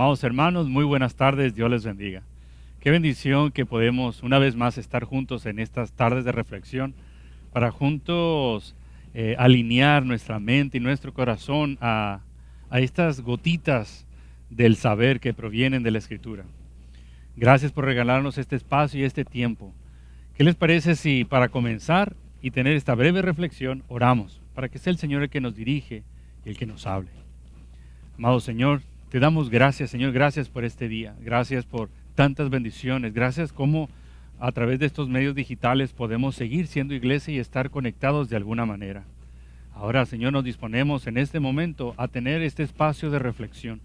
Amados hermanos, muy buenas tardes, Dios les bendiga. Qué bendición que podemos una vez más estar juntos en estas tardes de reflexión para juntos eh, alinear nuestra mente y nuestro corazón a, a estas gotitas del saber que provienen de la Escritura. Gracias por regalarnos este espacio y este tiempo. ¿Qué les parece si para comenzar y tener esta breve reflexión oramos para que sea el Señor el que nos dirige y el que nos hable? Amado Señor, te damos gracias, Señor, gracias por este día, gracias por tantas bendiciones, gracias como a través de estos medios digitales podemos seguir siendo iglesia y estar conectados de alguna manera. Ahora, Señor, nos disponemos en este momento a tener este espacio de reflexión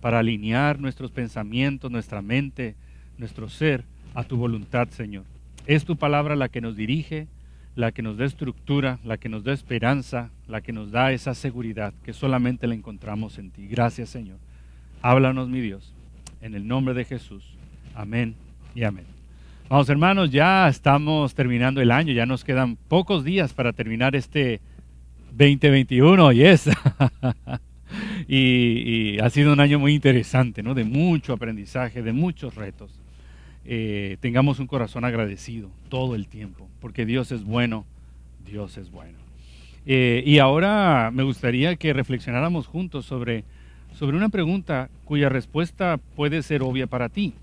para alinear nuestros pensamientos, nuestra mente, nuestro ser a tu voluntad, Señor. Es tu palabra la que nos dirige, la que nos da estructura, la que nos da esperanza, la que nos da esa seguridad que solamente la encontramos en ti. Gracias, Señor. Háblanos, mi Dios, en el nombre de Jesús. Amén y amén. Vamos, hermanos, ya estamos terminando el año, ya nos quedan pocos días para terminar este 2021, yes. y, y, ha sido un año muy interesante, ¿no? De mucho aprendizaje, de muchos retos. Eh, tengamos un corazón agradecido todo el tiempo, porque Dios es bueno, Dios es bueno. Eh, y ahora me gustaría que reflexionáramos juntos sobre sobre una pregunta cuya respuesta puede ser obvia para ti,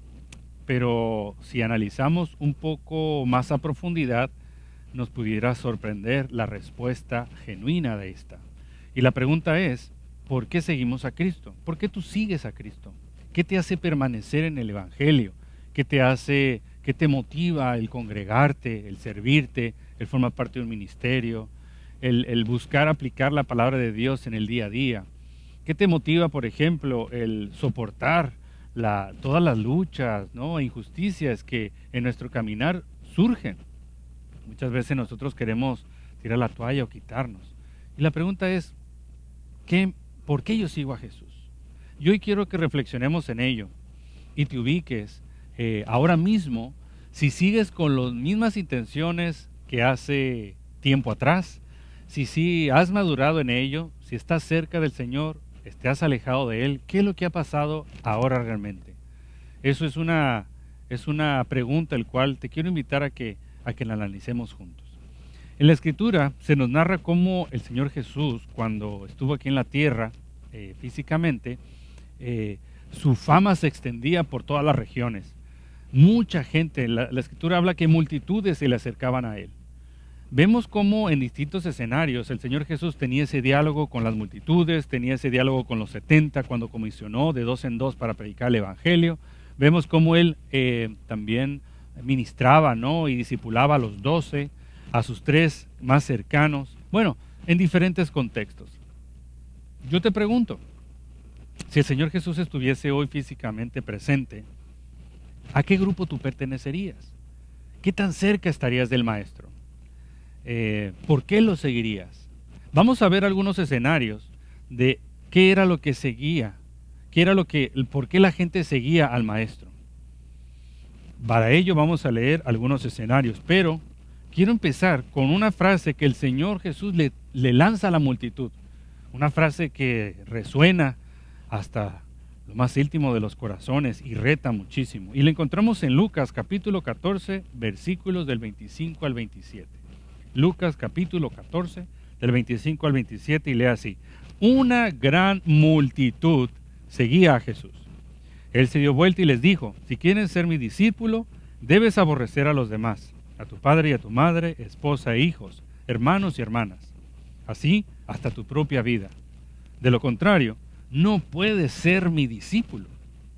pero si analizamos un poco más a profundidad, nos pudiera sorprender la respuesta genuina de esta. Y la pregunta es, ¿por qué seguimos a Cristo? ¿Por qué tú sigues a Cristo? ¿Qué te hace permanecer en el Evangelio? ¿Qué te hace, qué te motiva el congregarte, el servirte, el formar parte de un ministerio, el, el buscar aplicar la palabra de Dios en el día a día? ¿Qué te motiva, por ejemplo, el soportar todas las luchas ¿no? e injusticias que en nuestro caminar surgen? Muchas veces nosotros queremos tirar la toalla o quitarnos. Y la pregunta es, ¿qué, ¿por qué yo sigo a Jesús? Yo hoy quiero que reflexionemos en ello y te ubiques eh, ahora mismo si sigues con las mismas intenciones que hace tiempo atrás, si sí has madurado en ello, si estás cerca del Señor has alejado de Él, ¿qué es lo que ha pasado ahora realmente? Eso es una, es una pregunta el cual te quiero invitar a que, a que la analicemos juntos. En la escritura se nos narra cómo el Señor Jesús, cuando estuvo aquí en la tierra eh, físicamente, eh, su fama se extendía por todas las regiones. Mucha gente, la escritura habla que multitudes se le acercaban a Él. Vemos cómo en distintos escenarios el Señor Jesús tenía ese diálogo con las multitudes, tenía ese diálogo con los 70 cuando comisionó de dos en dos para predicar el Evangelio. Vemos cómo Él eh, también ministraba ¿no? y discipulaba a los doce, a sus tres más cercanos, bueno, en diferentes contextos. Yo te pregunto, si el Señor Jesús estuviese hoy físicamente presente, ¿a qué grupo tú pertenecerías? ¿Qué tan cerca estarías del Maestro? Eh, ¿por qué lo seguirías? Vamos a ver algunos escenarios de qué era lo que seguía, qué era lo que, por qué la gente seguía al maestro. Para ello vamos a leer algunos escenarios, pero quiero empezar con una frase que el Señor Jesús le, le lanza a la multitud, una frase que resuena hasta lo más íntimo de los corazones y reta muchísimo. Y la encontramos en Lucas capítulo 14, versículos del 25 al 27. Lucas capítulo 14, del 25 al 27, y lee así. Una gran multitud seguía a Jesús. Él se dio vuelta y les dijo, si quieren ser mi discípulo, debes aborrecer a los demás, a tu padre y a tu madre, esposa e hijos, hermanos y hermanas, así hasta tu propia vida. De lo contrario, no puedes ser mi discípulo.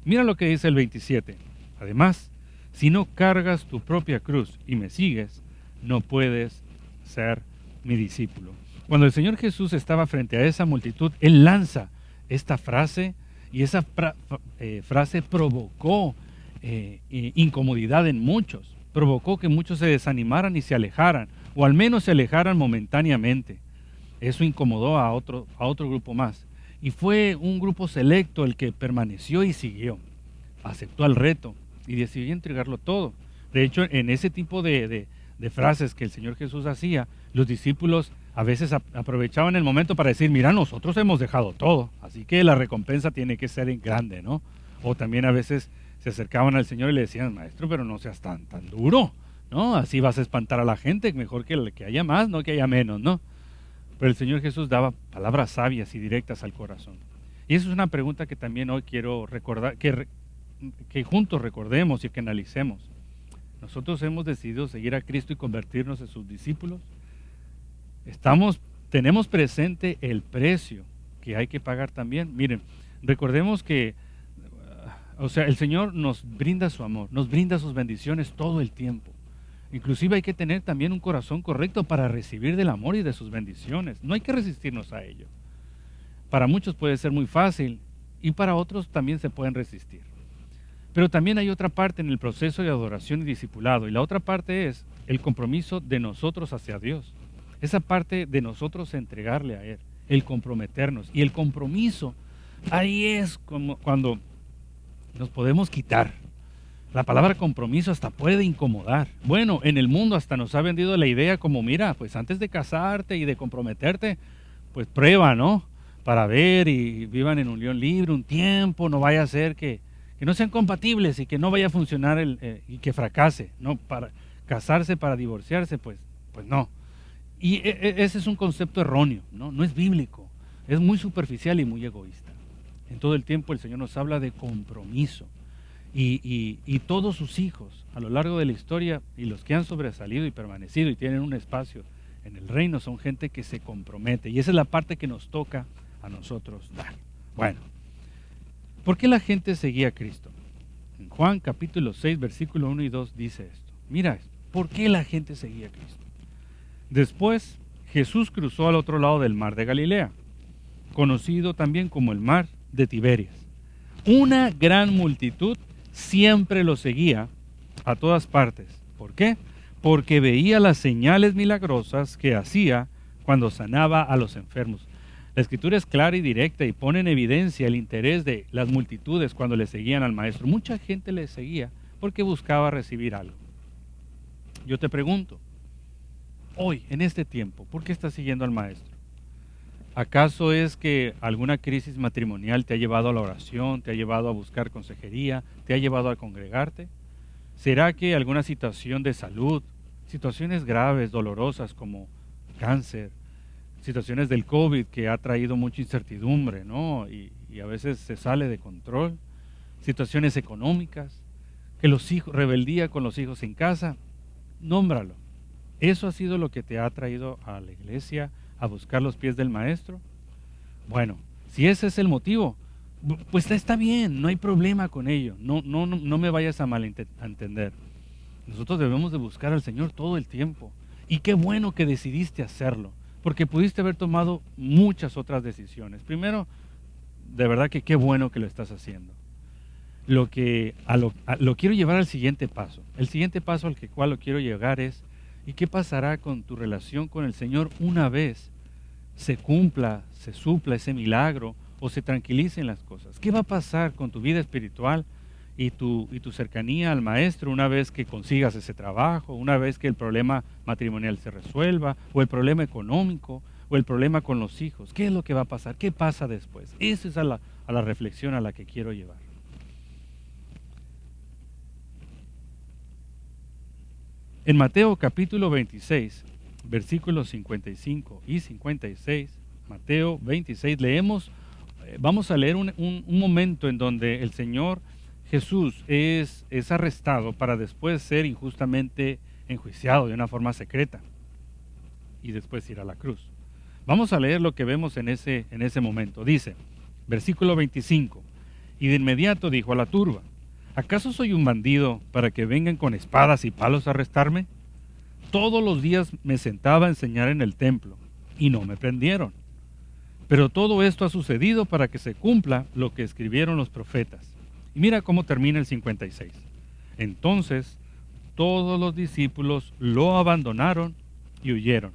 Mira lo que dice el 27. Además, si no cargas tu propia cruz y me sigues, no puedes ser mi discípulo. Cuando el Señor Jesús estaba frente a esa multitud, Él lanza esta frase y esa eh, frase provocó eh, incomodidad en muchos, provocó que muchos se desanimaran y se alejaran, o al menos se alejaran momentáneamente. Eso incomodó a otro, a otro grupo más. Y fue un grupo selecto el que permaneció y siguió, aceptó el reto y decidió entregarlo todo. De hecho, en ese tipo de, de frases que el Señor Jesús hacía, los discípulos a veces aprovechaban el momento para decir, mira, nosotros hemos dejado todo, así que la recompensa tiene que ser en grande, ¿no? O también a veces se acercaban al Señor y le decían, maestro, pero no seas tan, tan duro, ¿no? Así vas a espantar a la gente, mejor que, que haya más, no que haya menos, ¿no? Pero el Señor Jesús daba palabras sabias y directas al corazón. Y esa es una pregunta que también hoy quiero recordar, que, que juntos recordemos y que analicemos. Nosotros hemos decidido seguir a Cristo y convertirnos en sus discípulos. Estamos, tenemos presente el precio que hay que pagar también. Miren, recordemos que, uh, o sea, el Señor nos brinda su amor, nos brinda sus bendiciones todo el tiempo. Inclusive hay que tener también un corazón correcto para recibir del amor y de sus bendiciones. No hay que resistirnos a ello. Para muchos puede ser muy fácil y para otros también se pueden resistir. Pero también hay otra parte en el proceso de adoración y discipulado y la otra parte es el compromiso de nosotros hacia Dios. Esa parte de nosotros entregarle a Él, el comprometernos. Y el compromiso, ahí es como cuando nos podemos quitar. La palabra compromiso hasta puede incomodar. Bueno, en el mundo hasta nos ha vendido la idea como, mira, pues antes de casarte y de comprometerte, pues prueba, ¿no? Para ver y vivan en unión libre un tiempo, no vaya a ser que, que no sean compatibles y que no vaya a funcionar el, eh, y que fracase, ¿no? Para casarse, para divorciarse, pues, pues no. Y e, e, ese es un concepto erróneo, ¿no? no es bíblico, es muy superficial y muy egoísta. En todo el tiempo el Señor nos habla de compromiso. Y, y, todos sus hijos a lo largo de la historia y los que han sobresalido y permanecido y tienen un espacio en el reino son gente que se compromete. Y esa es la parte que nos toca a nosotros dar. Bueno, ¿por qué la gente seguía a Cristo? En Juan capítulo 6, versículo 1 y 2 dice esto. Mira, ¿por qué la gente seguía a Cristo? Después, Jesús cruzó al otro lado del mar de Galilea, conocido también como el mar de Tiberias. Una gran multitud siempre lo seguía a todas partes. ¿Por qué? Porque veía las señales milagrosas que hacía cuando sanaba a los enfermos. La escritura es clara y directa y pone en evidencia el interés de las multitudes cuando le seguían al maestro. Mucha gente le seguía porque buscaba recibir algo. Yo te pregunto, hoy, en este tiempo? ¿Por qué estás siguiendo al maestro? ¿Acaso es que alguna crisis matrimonial te ha llevado a la oración, te ha llevado a buscar consejería, te ha llevado a congregarte? ¿Será que alguna situación de salud, situaciones graves, dolorosas como cáncer, situaciones del COVID que ha traído mucha incertidumbre, ¿no? Y, a veces se sale de control, situaciones económicas, que los hijos, rebeldía con los hijos en casa, nómbralo. ¿Eso ha sido lo que te ha traído a la iglesia a buscar los pies del maestro? Bueno, si ese es el motivo, pues está bien, no hay problema con ello. No, no, no me vayas a malentender. Nosotros debemos de buscar al Señor todo el tiempo. Y qué bueno que decidiste hacerlo, porque pudiste haber tomado muchas otras decisiones. Primero, de verdad que qué bueno que lo estás haciendo. Lo que a lo, lo quiero llevar al siguiente paso. El siguiente paso al que cual lo quiero llegar es ¿Y qué pasará con tu relación con el Señor una vez se cumpla, se supla ese milagro o se tranquilicen las cosas? ¿Qué va a pasar con tu vida espiritual y tu, y tu cercanía al Maestro una vez que consigas ese trabajo, una vez que el problema matrimonial se resuelva, o el problema económico, o el problema con los hijos? ¿Qué es lo que va a pasar? ¿Qué pasa después? Esa es a la, a la reflexión a la que quiero llevar. En Mateo capítulo 26, versículos 55 y 56, Mateo 26, leemos, eh, vamos a leer un, momento en donde el Señor Jesús es, es arrestado para después ser injustamente enjuiciado de una forma secreta y después ir a la cruz. Vamos a leer lo que vemos en ese, en ese momento. Dice, versículo 25, y de inmediato dijo a la turba, ¿Acaso soy un bandido para que vengan con espadas y palos a arrestarme? Todos los días me sentaba a enseñar en el templo y no me prendieron. Pero todo esto ha sucedido para que se cumpla lo que escribieron los profetas. Mira cómo termina el 56. Entonces todos los discípulos lo abandonaron y huyeron.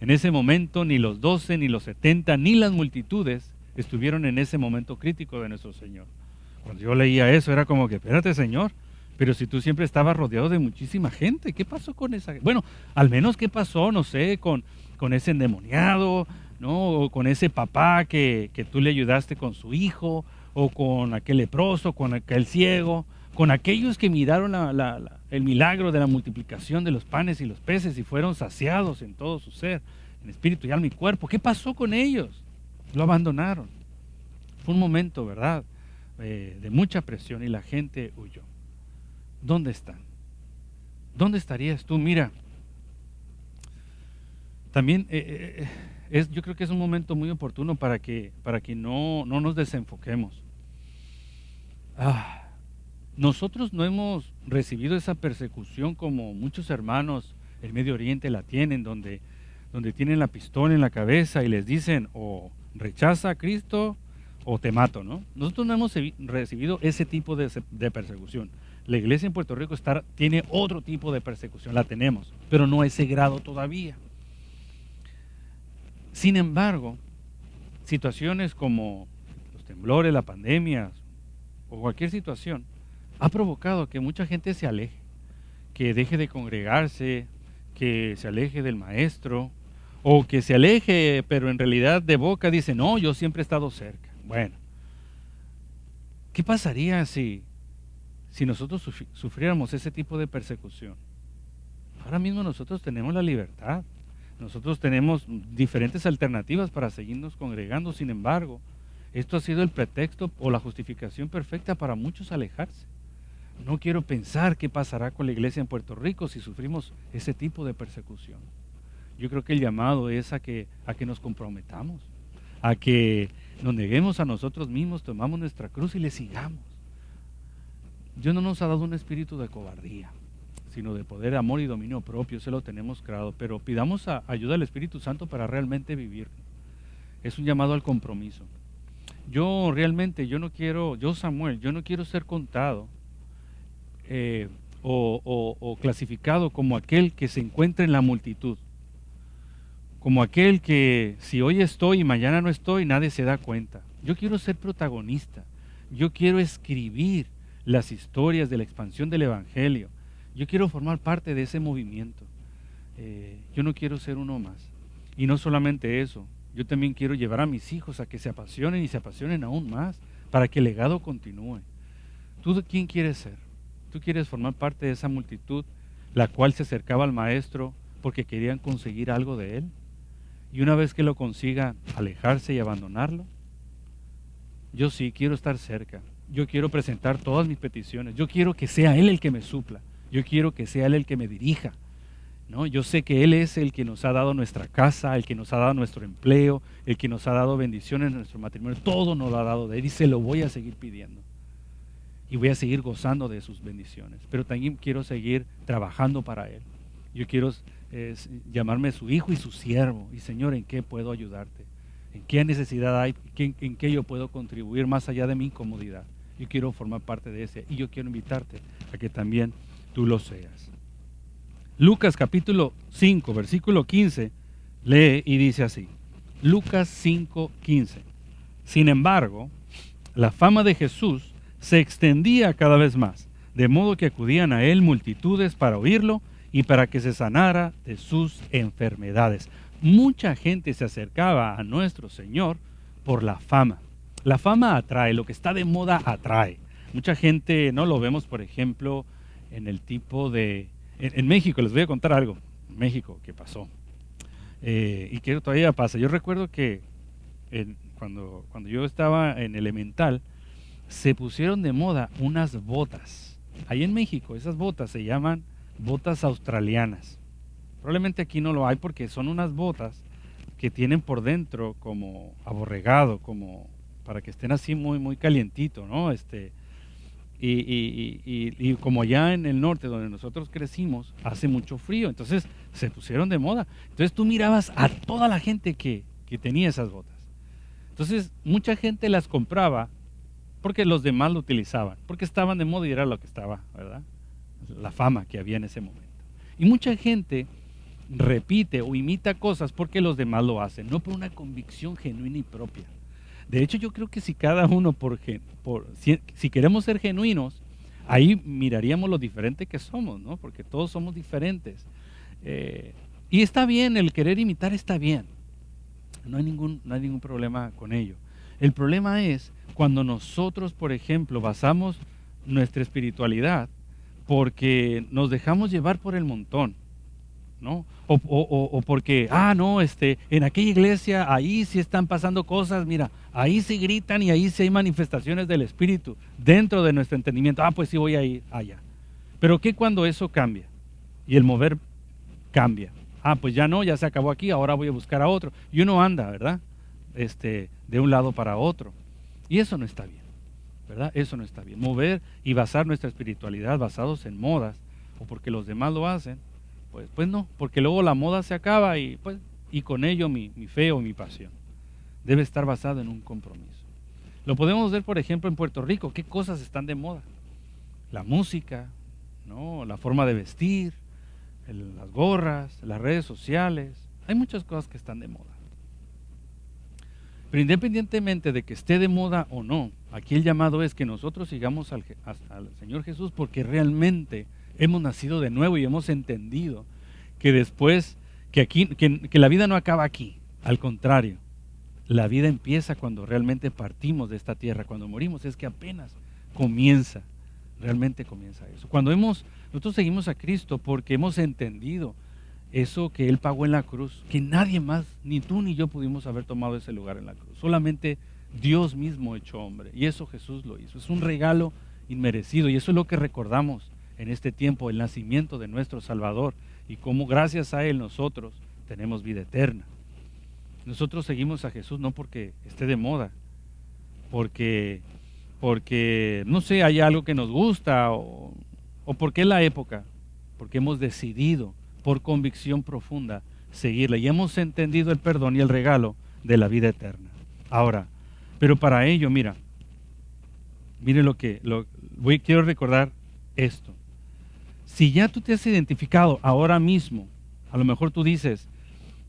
En ese momento ni los doce, ni los setenta, ni las multitudes estuvieron en ese momento crítico de nuestro Señor. Cuando yo leía eso era como que, espérate Señor, pero si tú siempre estabas rodeado de muchísima gente, ¿qué pasó con esa Bueno, al menos qué pasó, no sé, con, con ese endemoniado, ¿no? O con ese papá que, que tú le ayudaste con su hijo, o con aquel leproso, con aquel ciego, con aquellos que miraron el milagro de la multiplicación de los panes y los peces y fueron saciados en todo su ser, en espíritu y alma y cuerpo. ¿Qué pasó con ellos? Lo abandonaron. Fue un momento, ¿verdad? Eh, de mucha presión y la gente huyó. ¿Dónde están? ¿Dónde estarías tú? Mira, también eh, eh, es, yo creo que es un momento muy oportuno para que, para que no, no nos desenfoquemos. Ah, nosotros no hemos recibido esa persecución como muchos hermanos en Medio Oriente la tienen, donde, donde tienen la pistola en la cabeza y les dicen o rechaza a Cristo o te mato, ¿no? Nosotros no hemos recibido ese tipo de, de persecución. La iglesia en Puerto Rico está, tiene otro tipo de persecución, la tenemos, pero no a ese grado todavía. Sin embargo, situaciones como los temblores, la pandemia o cualquier situación ha provocado que mucha gente se aleje, que deje de congregarse, que se aleje del maestro o que se aleje, pero en realidad de boca dice, no, yo siempre he estado cerca. Bueno, ¿qué pasaría si si nosotros sufriéramos ese tipo de persecución. Ahora mismo nosotros tenemos la libertad, nosotros tenemos diferentes alternativas para seguirnos congregando, sin embargo, esto ha sido el pretexto o la justificación perfecta para muchos alejarse. No quiero pensar qué pasará con la iglesia en Puerto Rico si sufrimos ese tipo de persecución. Yo creo que el llamado es a que, a que nos comprometamos, a que nos neguemos a nosotros mismos, tomamos nuestra cruz y le sigamos. Dios no nos ha dado un espíritu de cobardía, sino de poder, amor y dominio propio. Se lo tenemos creado. Pero pidamos ayuda al Espíritu Santo para realmente vivir. Es un llamado al compromiso. Yo realmente, yo no quiero, yo Samuel, yo no quiero ser contado eh, o clasificado como aquel que se encuentra en la multitud. Como aquel que si hoy estoy y mañana no estoy, nadie se da cuenta. Yo quiero ser protagonista. Yo quiero escribir las historias de la expansión del Evangelio. Yo quiero formar parte de ese movimiento. Eh, yo no quiero ser uno más. Y no solamente eso, yo también quiero llevar a mis hijos a que se apasionen y se apasionen aún más para que el legado continúe. ¿Tú quién quieres ser? ¿Tú quieres formar parte de esa multitud la cual se acercaba al maestro porque querían conseguir algo de él? Y una vez que lo consiga, alejarse y abandonarlo. Yo sí quiero estar cerca yo quiero presentar todas mis peticiones. Yo quiero que sea Él el que me supla. Yo quiero que sea Él el que me dirija. ¿No? Yo sé que Él es el que nos ha dado nuestra casa, el que nos ha dado nuestro empleo, el que nos ha dado bendiciones en nuestro matrimonio. Todo nos lo ha dado de Él y se lo voy a seguir pidiendo. Y voy a seguir gozando de sus bendiciones. Pero también quiero seguir trabajando para Él. Yo quiero llamarme su hijo y su siervo. Y Señor, ¿en qué puedo ayudarte? ¿En qué necesidad hay? ¿En qué yo puedo contribuir más allá de mi incomodidad? yo quiero formar parte de ese y yo quiero invitarte a que también tú lo seas. Lucas capítulo 5, versículo 15, lee y dice así. Lucas 5, 15. Sin embargo, la fama de Jesús se extendía cada vez más, de modo que acudían a él multitudes para oírlo y para que se sanara de sus enfermedades. Mucha gente se acercaba a nuestro Señor por la fama. La fama atrae, lo que está de moda atrae. Mucha gente, no lo vemos, por ejemplo, en el tipo de... En, México, les voy a contar algo. México, que pasó. Eh, y que todavía pasa. Yo recuerdo que cuando, cuando yo estaba en elemental, se pusieron de moda unas botas. Ahí en México, esas botas se llaman botas australianas. Probablemente aquí no lo hay porque son unas botas que tienen por dentro como aborregado, como para que estén así muy, muy calientito, ¿no? Este, y, como ya en el norte, donde nosotros crecimos, hace mucho frío, entonces se pusieron de moda. Entonces tú mirabas a toda la gente que, que tenía esas botas. Entonces mucha gente las compraba porque los demás lo utilizaban, porque estaban de moda y era lo que estaba, ¿verdad? La fama que había en ese momento. Y mucha gente repite o imita cosas porque los demás lo hacen, no por una convicción genuina y propia. De hecho, yo creo que si cada uno, por, por si, queremos ser genuinos, ahí miraríamos lo diferente que somos, ¿no? Porque todos somos diferentes. Eh, y está bien, el querer imitar está bien. No hay, ningún, no hay ningún problema con ello. El problema es cuando nosotros, por ejemplo, basamos nuestra espiritualidad porque nos dejamos llevar por el montón, ¿no? O, porque, ah, no, este, en aquella iglesia ahí sí están pasando cosas, mira, ahí sí gritan y ahí sí hay manifestaciones del Espíritu dentro de nuestro entendimiento. Ah, pues sí voy a ir allá. Pero ¿qué cuando eso cambia? Y el mover cambia. Ah, pues ya no, ya se acabó aquí, ahora voy a buscar a otro. Y uno anda, ¿verdad? Este, de un lado para otro. Y eso no está bien, ¿verdad? Eso no está bien. Mover y basar nuestra espiritualidad basados en modas o porque los demás lo hacen, pues, pues no, porque luego la moda se acaba y, pues, y con ello mi, fe o mi pasión. Debe estar basado en un compromiso. Lo podemos ver, por ejemplo, en Puerto Rico. ¿Qué cosas están de moda? La música, ¿no? la forma de vestir, las gorras, las redes sociales. Hay muchas cosas que están de moda. Pero independientemente de que esté de moda o no, aquí el llamado es que nosotros sigamos al, Señor Jesús porque realmente hemos nacido de nuevo y hemos entendido que después, que, aquí, que la vida no acaba aquí, al contrario, la vida empieza cuando realmente partimos de esta tierra, cuando morimos, es que apenas comienza, realmente comienza eso. Cuando hemos, nosotros seguimos a Cristo porque hemos entendido eso que Él pagó en la cruz, que nadie más, ni tú ni yo pudimos haber tomado ese lugar en la cruz. Solamente Dios mismo hecho hombre. Y eso Jesús lo hizo. Es un regalo inmerecido. Y eso es lo que recordamos en este tiempo, el nacimiento de nuestro Salvador. Y cómo gracias a Él nosotros tenemos vida eterna. Nosotros seguimos a Jesús no porque esté de moda, porque, porque no sé, hay algo que nos gusta o, o porque es la época, porque hemos decidido por convicción profunda seguirle. Y hemos entendido el perdón y el regalo de la vida eterna. Ahora, pero para ello, mira, mire lo que lo, quiero recordar esto. Si ya tú te has identificado ahora mismo, a lo mejor tú dices,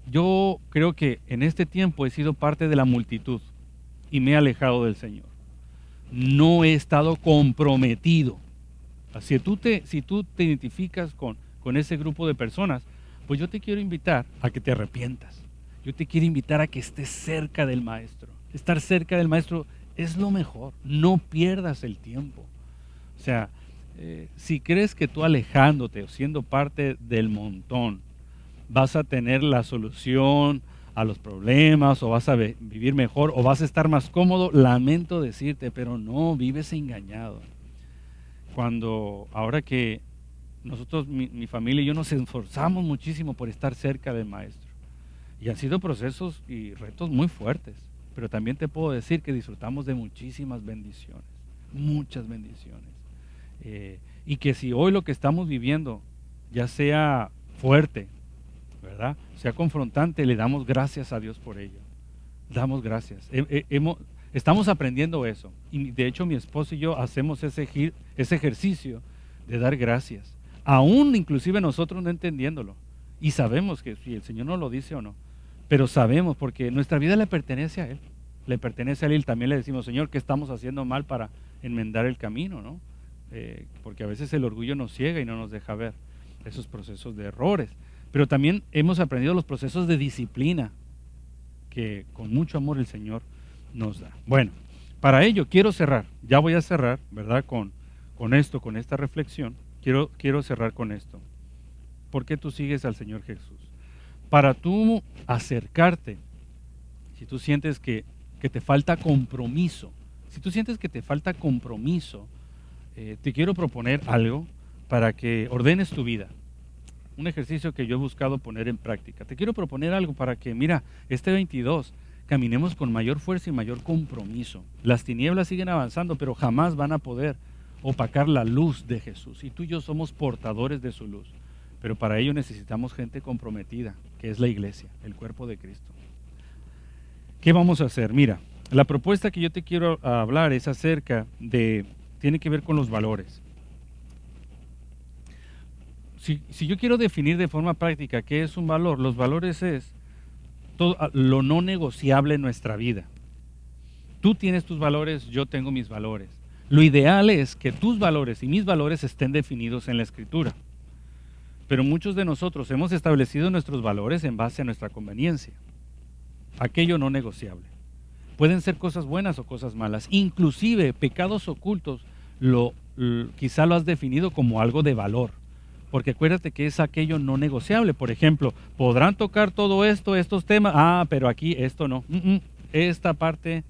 yo creo que en este tiempo he sido parte de la multitud y me he alejado del Señor. No he estado comprometido. Si tú te, si tú te identificas con, con ese grupo de personas, pues yo te quiero invitar a que te arrepientas. Yo te quiero invitar a que estés cerca del maestro. Estar cerca del maestro es lo mejor. No pierdas el tiempo. O sea, si crees que tú alejándote o siendo parte del montón vas a tener la solución a los problemas o vas a vivir mejor o vas a estar más cómodo, lamento decirte, pero no, vives engañado. Cuando ahora que nosotros, mi, familia y yo nos esforzamos muchísimo por estar cerca del maestro. Y han sido procesos y retos muy fuertes, pero también te puedo decir que disfrutamos de muchísimas bendiciones, muchas bendiciones. Eh, y que si hoy lo que estamos viviendo, ya sea fuerte, ¿verdad? Sea confrontante, le damos gracias a Dios por ello. Damos gracias. estamos aprendiendo eso. Y de hecho mi esposo y yo hacemos ese, ejercicio de dar gracias aún inclusive nosotros no entendiéndolo. Y sabemos que si el Señor no lo dice o no, pero sabemos porque nuestra vida le pertenece a Él, le pertenece a Él también le decimos, Señor, ¿qué estamos haciendo mal para enmendar el camino? ¿no? Eh, porque a veces el orgullo nos ciega y no nos deja ver esos procesos de errores. Pero también hemos aprendido los procesos de disciplina que con mucho amor el Señor nos da. Bueno, para ello quiero cerrar, ya voy a cerrar, ¿verdad? Con, con esto, con esta reflexión. Quiero, quiero cerrar con esto. ¿Por qué tú sigues al Señor Jesús? Para tú acercarte, si tú sientes que, te falta compromiso, si tú sientes que te falta compromiso, eh, te quiero proponer algo para que ordenes tu vida. Un ejercicio que yo he buscado poner en práctica. Te quiero proponer algo para que, mira, este 22 caminemos con mayor fuerza y mayor compromiso. Las tinieblas siguen avanzando, pero jamás van a poder opacar la luz de Jesús. Y tú y yo somos portadores de su luz. Pero para ello necesitamos gente comprometida, que es la iglesia, el cuerpo de Cristo. ¿Qué vamos a hacer? Mira, la propuesta que yo te quiero hablar es acerca de, tiene que ver con los valores. Si, yo quiero definir de forma práctica qué es un valor, los valores es todo, lo no negociable en nuestra vida. Tú tienes tus valores, yo tengo mis valores. Lo ideal es que tus valores y mis valores estén definidos en la escritura. Pero muchos de nosotros hemos establecido nuestros valores en base a nuestra conveniencia. Aquello no negociable. Pueden ser cosas buenas o cosas malas. Inclusive pecados ocultos lo, quizá lo has definido como algo de valor. Porque acuérdate que es aquello no negociable. Por ejemplo, podrán tocar todo esto, estos temas. Ah, pero aquí esto no. Mm, mm, esta parte,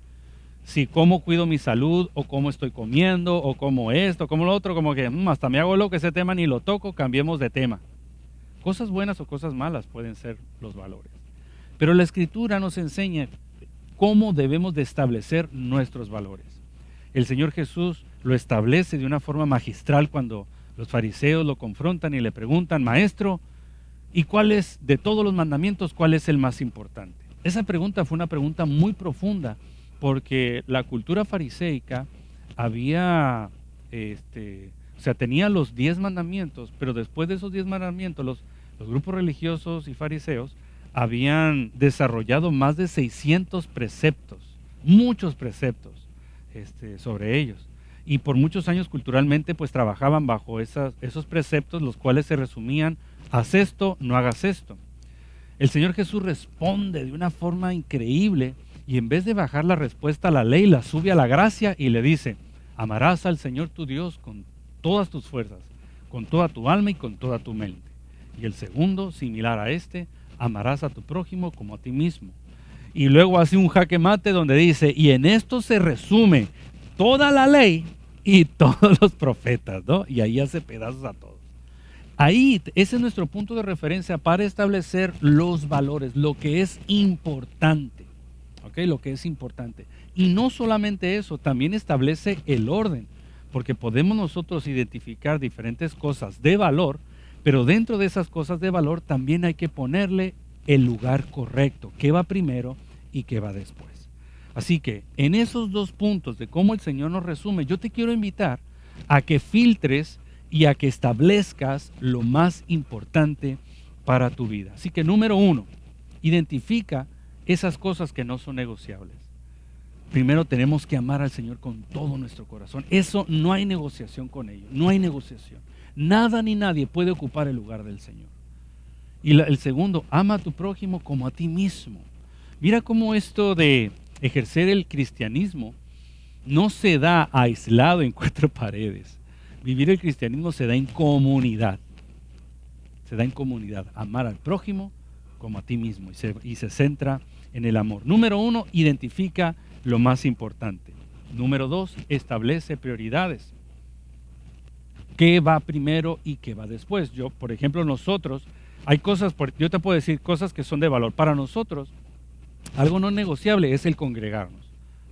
si cómo cuido mi salud, o cómo estoy comiendo, o cómo esto, como lo otro, como que mm, hasta me hago lo que ese tema ni lo toco, cambiemos de tema. Cosas buenas o cosas malas pueden ser los valores. Pero la escritura nos enseña cómo debemos de establecer nuestros valores. El Señor Jesús lo establece de una forma magistral cuando los fariseos lo confrontan y le preguntan, maestro, ¿y cuál es, de todos los mandamientos, cuál es el más importante? Esa pregunta fue una pregunta muy profunda porque la cultura fariseica había, este, o sea, tenía los diez mandamientos, pero después de esos diez mandamientos, los, los grupos religiosos y fariseos habían desarrollado más de 600 preceptos, muchos preceptos este, sobre ellos y por muchos años culturalmente pues trabajaban bajo esos preceptos, los cuales se resumían, haz esto, no hagas esto. El Señor Jesús responde de una forma increíble y en vez de bajar la respuesta a la ley, la sube a la gracia y le dice, amarás al Señor tu Dios con todas tus fuerzas, con toda tu alma y con toda tu mente. Y el segundo, similar a este, amarás a tu prójimo como a ti mismo. Y luego hace un jaque mate donde dice, y en esto se resume toda la ley y todos los profetas, ¿no? Y ahí hace pedazos a todos. Ahí, ese es nuestro punto de referencia para establecer los valores, lo que es importante, ¿ok? Lo que es importante. Y no solamente eso, también establece el orden, porque podemos nosotros identificar diferentes cosas de valor, pero dentro de esas cosas de valor también hay que ponerle el lugar correcto, qué va primero y qué va después. Así que en esos dos puntos de cómo el Señor nos resume, yo te quiero invitar a que filtres y a que establezcas lo más importante para tu vida. Así que número uno, identifica esas cosas que no son negociables. Primero tenemos que amar al Señor con todo nuestro corazón. Eso no hay negociación con ello, no hay negociación. Nada ni nadie puede ocupar el lugar del Señor. Y el segundo, ama a tu prójimo como a ti mismo. Mira cómo esto de ejercer el cristianismo no se da aislado en cuatro paredes. Vivir el cristianismo se da en comunidad. Se da en comunidad. Amar al prójimo como a ti mismo. Y se, y se centra en el amor. Número uno, identifica lo más importante. Número dos, establece prioridades. ¿Qué va primero y qué va después? Yo, por ejemplo, nosotros, hay cosas, yo te puedo decir cosas que son de valor para nosotros, algo no negociable es el congregarnos.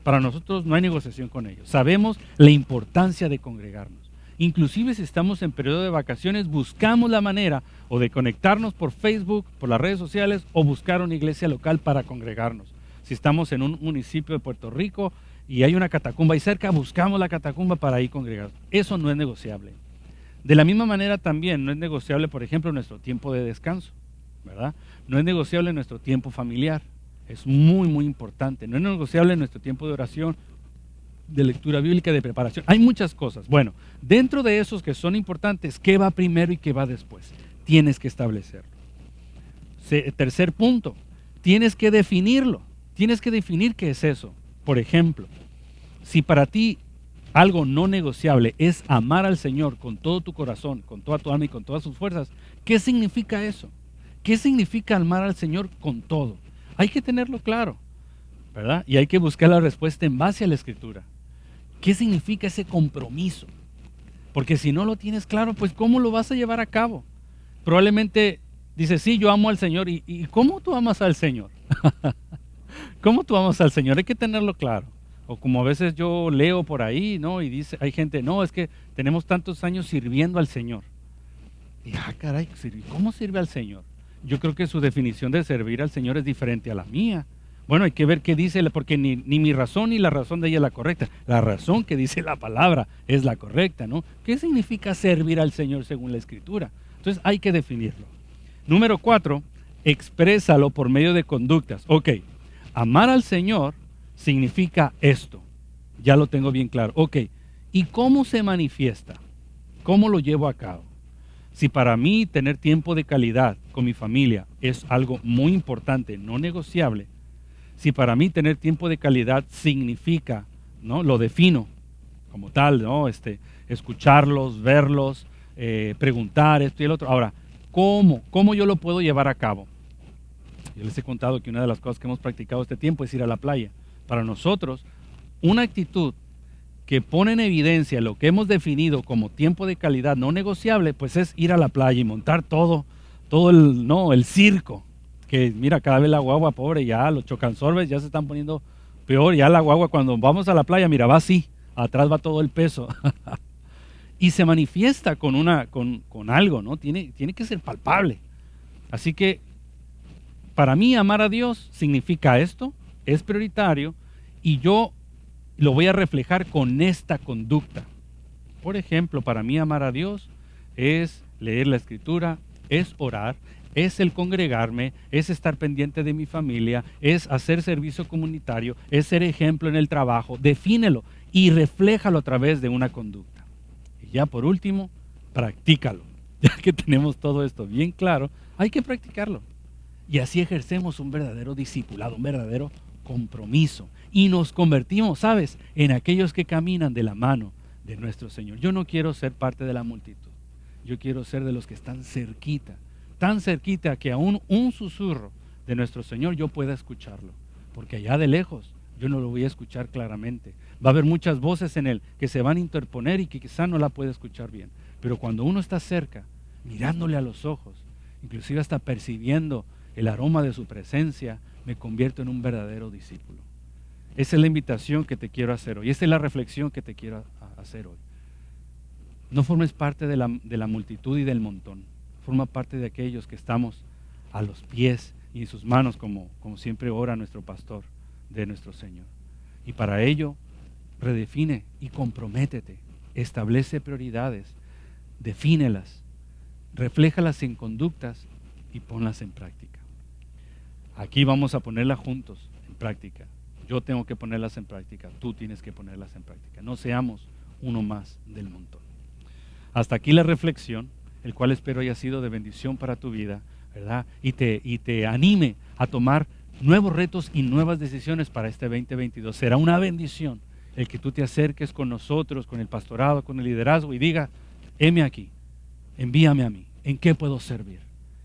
Para nosotros no hay negociación con ellos. Sabemos la importancia de congregarnos. Inclusive si estamos en periodo de vacaciones, buscamos la manera o de conectarnos por Facebook, por las redes sociales o buscar una iglesia local para congregarnos. Si estamos en un municipio de Puerto Rico y hay una catacumba ahí cerca, buscamos la catacumba para ir congregar. Eso no es negociable. De la misma manera también no es negociable, por ejemplo, nuestro tiempo de descanso, ¿verdad? No es negociable nuestro tiempo familiar. Es muy, muy importante. No es negociable nuestro tiempo de oración, de lectura bíblica, de preparación. Hay muchas cosas. Bueno, dentro de esos que son importantes, ¿qué va primero y qué va después? Tienes que establecerlo. tercer punto, tienes que definirlo. Tienes que definir qué es eso. Por ejemplo, si para ti algo no negociable es amar al Señor con todo tu corazón, con toda tu alma y con todas sus fuerzas, ¿qué significa eso? ¿Qué significa amar al Señor con todo? Hay que tenerlo claro, ¿verdad? Y hay que buscar la respuesta en base a la escritura. ¿Qué significa ese compromiso? Porque si no lo tienes claro, pues ¿cómo lo vas a llevar a cabo? Probablemente dices, sí, yo amo al Señor. ¿Y, cómo tú amas al Señor? ¿Cómo tú amas al Señor? Hay que tenerlo claro. O como a veces yo leo por ahí, ¿no? Y dice, hay gente, no, es que tenemos tantos años sirviendo al Señor. Y, ah, caray, ¿cómo sirve al Señor? yo creo que su definición de servir al Señor es diferente a la mía. Bueno, hay que ver qué dice, porque ni, mi razón ni la razón de ella es la correcta. La razón que dice la palabra es la correcta, ¿no? ¿Qué significa servir al Señor según la Escritura? Entonces hay que definirlo. Número cuatro, exprésalo por medio de conductas. Ok, amar al Señor significa esto. Ya lo tengo bien claro. Ok, ¿y cómo se manifiesta? ¿Cómo lo llevo a cabo? Si para mí tener tiempo de calidad con mi familia es algo muy importante, no negociable, si para mí tener tiempo de calidad significa, ¿no? Lo defino como tal, ¿no? Este, escucharlos, verlos, eh, preguntar esto y el otro. Ahora, ¿cómo? ¿Cómo yo lo puedo llevar a cabo? Yo les he contado que una de las cosas que hemos practicado este tiempo es ir a la playa. Para nosotros, una actitud que pone en evidencia lo que hemos definido como tiempo de calidad no negociable, pues es ir a la playa y montar todo, todo el, no, el circo. Que mira, cada vez la guagua pobre, ya los chocansorbes ya se están poniendo peor, ya la guagua cuando vamos a la playa, mira, va así, atrás va todo el peso. y se manifiesta con, una, con, con algo, ¿no? Tiene, tiene que ser palpable. Así que para mí amar a Dios significa esto, es prioritario y yo lo voy a reflejar con esta conducta. Por ejemplo, para mí amar a Dios es leer la escritura, es orar, es el congregarme, es estar pendiente de mi familia, es hacer servicio comunitario, es ser ejemplo en el trabajo. Defínelo y refléjalo a través de una conducta. Y ya por último, practícalo. Ya que tenemos todo esto bien claro, hay que practicarlo. Y así ejercemos un verdadero discipulado, un verdadero compromiso y nos convertimos, ¿sabes?, en aquellos que caminan de la mano de nuestro Señor. Yo no quiero ser parte de la multitud, yo quiero ser de los que están cerquita, tan cerquita que aún un susurro de nuestro Señor yo pueda escucharlo, porque allá de lejos yo no lo voy a escuchar claramente. Va a haber muchas voces en él que se van a interponer y que quizá no la pueda escuchar bien, pero cuando uno está cerca, mirándole a los ojos, inclusive hasta percibiendo el aroma de su presencia, me convierto en un verdadero discípulo. Esa es la invitación que te quiero hacer hoy. Esa es la reflexión que te quiero hacer hoy. No formes parte de la, de la multitud y del montón. Forma parte de aquellos que estamos a los pies y en sus manos, como, como siempre ora nuestro pastor de nuestro Señor. Y para ello, redefine y comprométete. Establece prioridades, defínelas, refléjalas en conductas y ponlas en práctica. Aquí vamos a ponerlas juntos en práctica. Yo tengo que ponerlas en práctica, tú tienes que ponerlas en práctica. No seamos uno más del montón. Hasta aquí la reflexión, el cual espero haya sido de bendición para tu vida, ¿verdad? Y te, y te anime a tomar nuevos retos y nuevas decisiones para este 2022. Será una bendición el que tú te acerques con nosotros, con el pastorado, con el liderazgo y diga, heme aquí, envíame a mí, ¿en qué puedo servir?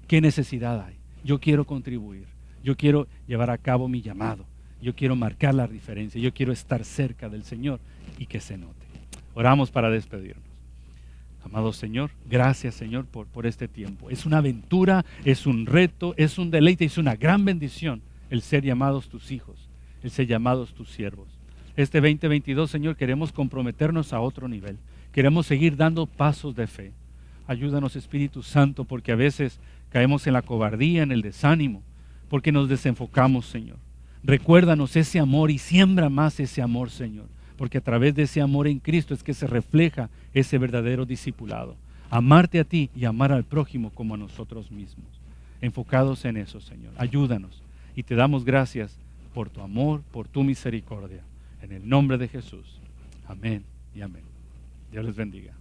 ¿Qué necesidad hay? Yo quiero contribuir. Yo quiero llevar a cabo mi llamado. Yo quiero marcar la diferencia. Yo quiero estar cerca del Señor y que se note. Oramos para despedirnos. Amado Señor, gracias Señor por, por este tiempo. Es una aventura, es un reto, es un deleite, es una gran bendición el ser llamados tus hijos, el ser llamados tus siervos. Este 2022, Señor, queremos comprometernos a otro nivel. Queremos seguir dando pasos de fe. Ayúdanos, Espíritu Santo, porque a veces caemos en la cobardía, en el desánimo porque nos desenfocamos, Señor. Recuérdanos ese amor y siembra más ese amor, Señor, porque a través de ese amor en Cristo es que se refleja ese verdadero discipulado. Amarte a ti y amar al prójimo como a nosotros mismos. Enfocados en eso, Señor. Ayúdanos y te damos gracias por tu amor, por tu misericordia. En el nombre de Jesús. Amén y amén. Dios les bendiga.